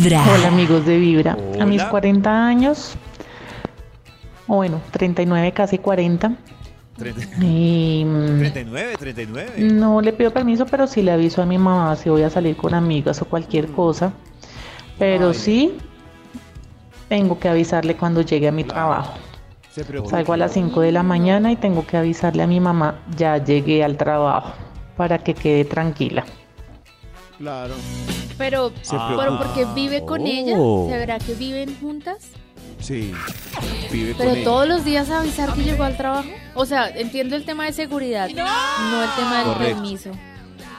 Vibra. Hola amigos de Vibra. A mis Hola. 40 años, o bueno, 39, casi 40, 30 y mm, 39, 39. no le pido permiso, pero sí le aviso a mi mamá si voy a salir con amigas o cualquier cosa. Pero Ay. sí tengo que avisarle cuando llegue a mi trabajo. Se preocupa. Salgo a las 5 de la mañana y tengo que avisarle a mi mamá, ya llegué al trabajo, para que quede tranquila. Claro. Pero, Se Ah. pero porque vive con ella, Oh. ¿será que viven juntas? Sí. Vive Pero con ella. todos los días avisar que llegó al trabajo. O sea, entiendo el tema de seguridad, no el tema del Correcto. permiso.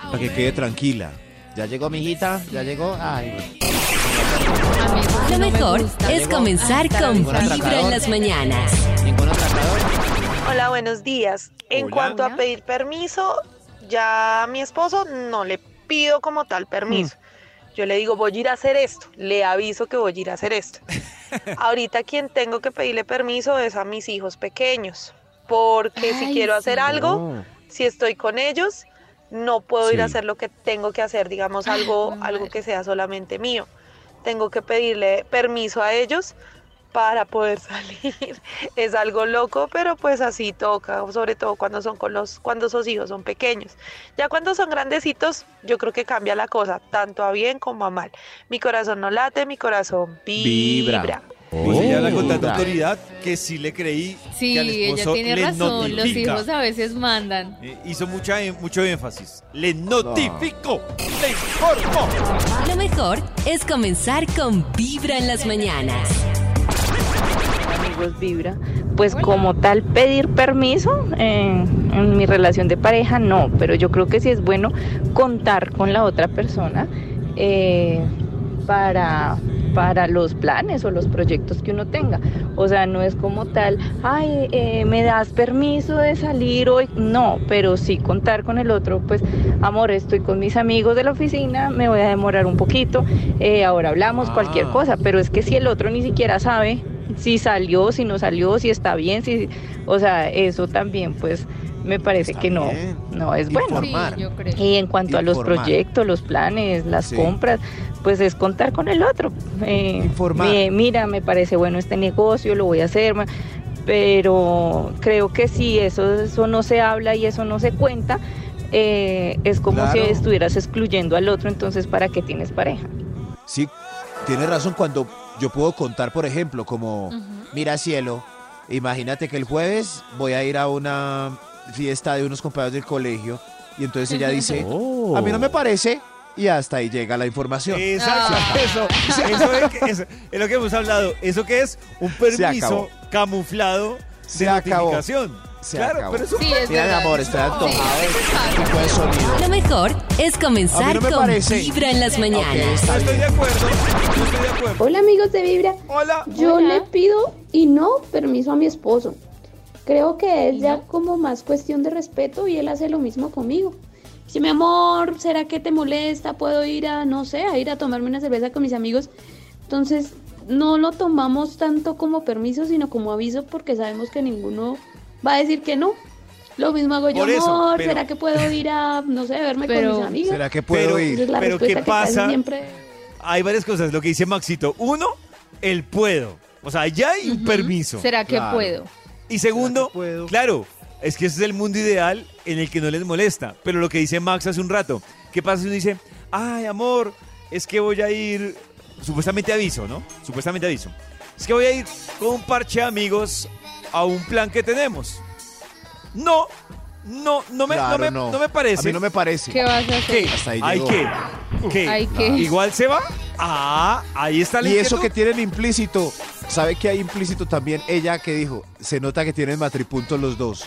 Para que quede tranquila. ¿Ya llegó mi hijita? ¿Ya llegó? Ay. Lo no me mejor es comenzar con. Vibra en las mañanas. ¿Ningún atracador? Hola, buenos días. En Hola. cuanto a pedir permiso, ya a mi esposo no le pido como tal permiso. Yo le digo, voy a ir a hacer esto. Le aviso que voy a ir a hacer esto. Ahorita quien tengo que pedirle permiso es a mis hijos pequeños. Porque si Ay, quiero hacer sí. algo, No. si estoy con ellos, no puedo ir a hacer lo que tengo que hacer, digamos, algo, algo que sea solamente mío. Tengo que pedirle permiso a ellos para poder salir. Es algo loco, pero pues así toca, sobre todo cuando son con los, cuando esos hijos son pequeños. Ya cuando son grandecitos, yo creo que cambia la cosa, tanto a bien como a mal. Mi corazón no late, mi corazón vibra. Vibra. Pues ella habla con tanta Oh. autoridad que sí le creí Sí, que al ella esposo tiene le razón. Los notifica. hijos a veces mandan. Eh, hizo mucha, mucho énfasis. Le notifico, le informo. Lo mejor es comenzar con Vibra en las mañanas. Amigos Vibra, pues como tal pedir permiso eh, en mi relación de pareja no, pero yo creo que sí es bueno contar con la otra persona eh, para para los planes o los proyectos que uno tenga. O sea, no es como tal, ay, eh, me das permiso de salir hoy. No, pero sí contar con el otro, pues, amor, estoy con mis amigos de la oficina, me voy a demorar un poquito, eh, ahora hablamos cualquier Ah. cosa, pero es que si el otro ni siquiera sabe si salió, si no salió, si está bien, si, o sea, eso también, pues, me parece Está que no, bien. no es bueno. Informar. Sí, yo creo. Y en cuanto a los proyectos, los planes, las Sí. compras, pues es contar con el otro. Eh, Informar. mi- mira, me parece bueno este negocio, lo voy a hacer, pero creo que si eso, eso no se habla y eso no se cuenta, eh, es como Claro. si estuvieras excluyendo al otro, entonces ¿para qué tienes pareja? Sí, tiene razón cuando yo puedo contar, por ejemplo, como, mira cielo, imagínate que el jueves voy a ir a una fiesta de unos compañeros del colegio y entonces ella dice, a mí no me parece y hasta ahí llega la información. Exacto, Ah. eso, eso es, que- eso es lo que hemos hablado. Eso que es un permiso camuflado Se de acabó. Se claro, acabó. pero es un Sí, es Mira, mi verdad. amor, estoy antojado. Tipo de sonido. Lo mejor es A comenzar no me con parece. Vibra en las mañanas. está No estoy de acuerdo, no estoy de acuerdo. Hola amigos de Vibra, Hola. yo Hola. le pido y no permiso a mi esposo. Creo que es ya como más cuestión de respeto y él hace lo mismo conmigo. Si mi amor, ¿será que te molesta? Puedo ir a, no sé, a ir a tomarme una cerveza con mis amigos. Entonces, no lo tomamos tanto como permiso, sino como aviso porque sabemos que ninguno va a decir que no. Lo mismo hago yo, eso, amor, pero- ¿será que puedo ir a, no sé, verme Pero- con mis amigos? ¿Será que puedo Pero- ir? La pero ¿qué pasa? siempre... Hay varias cosas, lo que dice Maxito. Uno, el puedo. O sea, ya hay un permiso. ¿Será que Claro. puedo? Y segundo, claro, es que ese es el mundo ideal en el que no les molesta. Pero lo que dice Max hace un rato, ¿qué pasa si uno dice, ay, amor, es que voy a ir, supuestamente aviso, ¿no? Supuestamente aviso. Es que voy a ir con un parche de amigos a un plan que tenemos. No, no, no me, Claro, no me, no. no me parece. A mí no me parece. ¿Qué vas a hacer? ¿Qué? Hasta ahí ¿Hay llegó. qué? ¿Qué? ¿Hay qué? ¿Igual se va? Ah, ahí está la Y eso inquietud. que tienen implícito, ¿sabe que hay implícito también? Ella que dijo, se nota que tienen matripuntos los dos.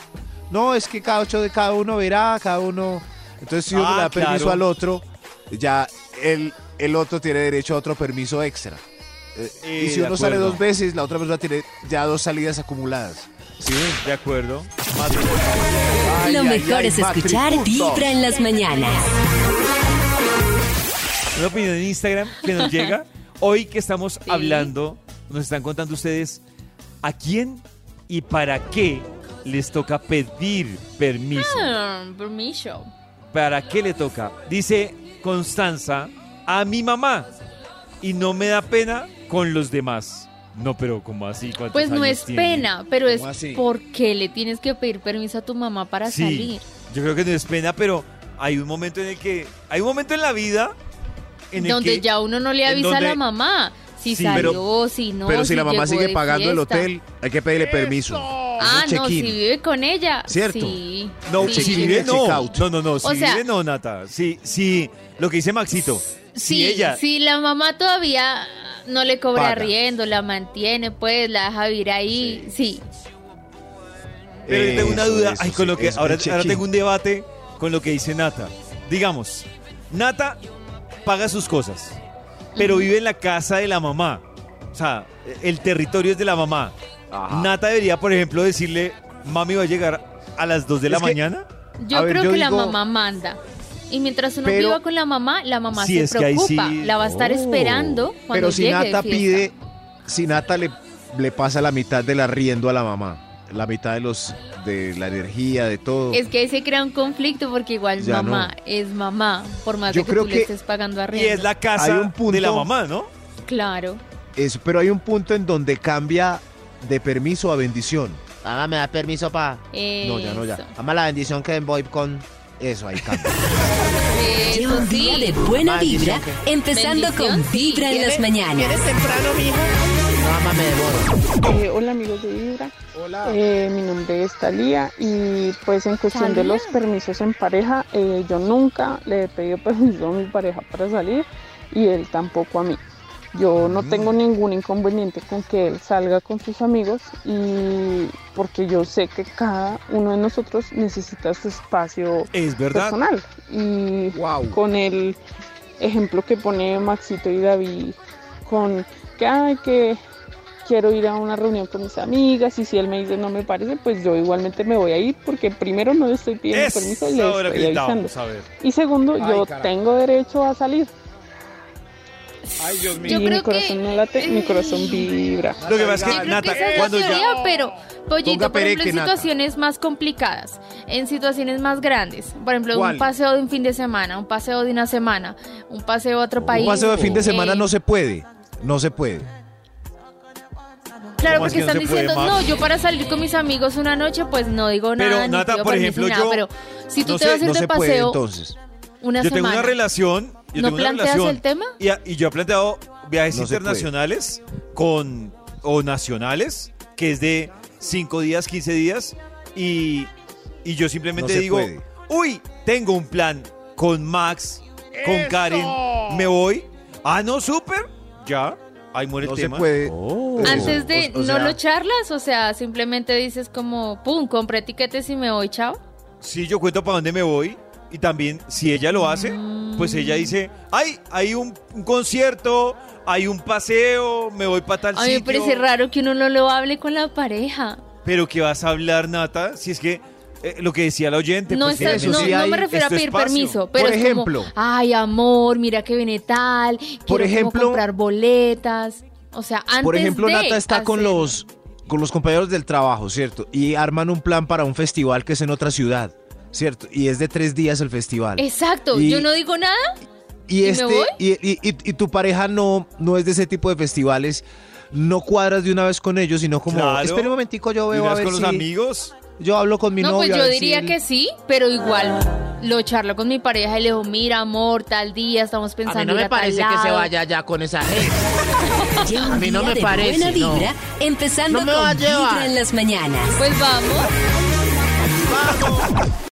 No, es que cada ocho de cada uno verá, cada uno. Entonces, si uno Ah, le da permiso claro. al otro, ya el, el otro tiene derecho a otro permiso extra. Eh, y si uno sale dos veces, la otra persona tiene ya dos salidas acumuladas. ¿Sí? De acuerdo. Ay, Lo ay, mejor ay, es escuchar. Vibra en las mañanas. Una opinión en Instagram que nos llega. Hoy que estamos Sí. hablando, nos están contando ustedes a quién y para qué les toca pedir permiso. Ah, permiso. ¿Para qué le toca? Dice Constanza a mi mamá y no me da pena con los demás. No, pero como así? ¿Cuántos Pues no años es tiene? pena, pero es ¿Cómo así? porque le tienes que pedir permiso a tu mamá para Sí, salir. yo creo que no es pena, pero hay un momento en el que hay un momento en la vida en el donde que ya uno no le avisa a la mamá si Sí, salió, pero- si no. Pero si la mamá sigue pagando el hotel, hay que pedirle permiso. Ah, no, si vive con ella. ¿Cierto? Sí. no, sí. si vive el no. No, no, no, si O sea- vive no, Nata. Sí, sí, lo que dice Maxito. Sí, si ella si la mamá todavía no le cobra Paga. arriendo, la mantiene, pues la deja vivir ahí, sí. Pero yo tengo una duda, eso, ay, con sí, lo que eso, ahora, ahora tengo un debate con lo que dice Nata. Digamos, Nata paga sus cosas, pero vive en la casa de la mamá. O sea, el territorio es de la mamá. Ajá. Nata debería, por ejemplo, decirle, mami va a llegar a las 2 de la Es mañana. Yo A ver, creo yo que la mamá manda. Y mientras uno Pero- viva con la mamá, la mamá se es que ahí preocupa. sí- La va a estar Oh. esperando cuando Pero si llegue Nata pide, si Nata le, le pasa la mitad del arriendo a la mamá, la mitad de los de la energía, de todo. Es que ahí se crea un conflicto porque igual Ya mamá es mamá, por más Yo de que creo tú le que- estés pagando Y arriendo. es la Hay casa un punto- de la mamá, ¿no? Claro. Eso, pero hay un punto en donde cambia de permiso a bendición. Mamá, ¿me da permiso pa? No, ya no, ya. Mamá, la bendición que voy con... Eso, ahí cambia. Lleva un día de buena vibra, empezando con Bendición, sí. Vibra en las mañanas. temprano, mijo? No, mamá, me devoro. Eh, hola amigos de Vibra, Hola. Eh, mi nombre es Talía y pues en cuestión de los permisos en pareja, eh, yo nunca le he pedido permiso a mi pareja para salir y él tampoco a mí. Yo no tengo ningún inconveniente con que él salga con sus amigos y porque yo sé que cada uno de nosotros necesita su espacio Es verdad. personal y Wow. con el ejemplo que pone Maxito y David con que ay que quiero ir a una reunión con mis amigas y si él me dice no me parece pues yo igualmente me voy a ir porque primero no le estoy pidiendo permiso y le estoy avisando y segundo Ay, yo carajo. tengo derecho a salir Ay, Dios y Yo mi creo corazón que- no late mi corazón vibra Lo que pasa es que, Nata, que es cuando ya... teoría, pero Pollito, por ejemplo, en Nata. situaciones más complicadas, en situaciones más grandes, por ejemplo, ¿Cuál? un paseo de un fin de semana, un paseo de una semana, un paseo a otro país. Un paseo de fin de semana eh, no se puede. No se puede. Claro, ¿Cómo así porque están diciendo, no, yo para salir con mis amigos una noche, pues no digo nada, Pero, Nata, por ejemplo, nada, yo- pero si tú no te sé, vas a ir No de puede paseo entonces. una Yo tengo semana, una relación. Yo ¿no tengo una planteas relación, el tema? Y, a- y yo he planteado viajes No se internacionales con o nacionales, que es de 5 días, 15 días, y, y yo simplemente se digo, puede. uy, tengo un plan con Max, con Karen, me voy. Ah, no, súper, ya, ahí muere No el se tema. puede. Antes de O- o no sea- lo charlas, o sea, simplemente dices como, pum, compré etiquetes y me voy, chao. Sí, yo cuento para dónde me voy. Y también, si ella lo hace, pues ella dice, ay, hay un, un concierto, hay un paseo, me voy para tal A mí me sitio. parece raro que uno no lo hable con la pareja. Pero ¿qué vas a hablar, Nata? Si es que eh, lo que decía la oyente. No, pues, está- eso no, sí no hay- me refiero a es tu pedir espacio. permiso, pero Por es ejemplo. como, ay, amor, mira que viene tal, quiero como ejemplo- comprar boletas. O sea, antes Por ejemplo, de Nata está con hacer- los con los compañeros del trabajo, ¿cierto? Y arman un plan para un festival que es en otra ciudad, ¿cierto? Y es de tres días el festival. Exacto, Y- yo no digo nada. y ¿y me este voy? y, y- y- y tu pareja no no es de ese tipo de festivales. No cuadras de una vez con ellos, sino como, Claro. espera un momentico, yo ¿Y veo a ver con si los amigos? yo hablo con mi no, novio. pues a yo si diría él- que sí, pero igual lo charlo con mi pareja y le digo, mira, amor, tal día estamos A pensando mí no me a parece que se lado". vaya ya con esa gente. A mí no me parece, buena no. vibra, empezando No me va a con llevar. Vibra en las mañanas. Pues vamos.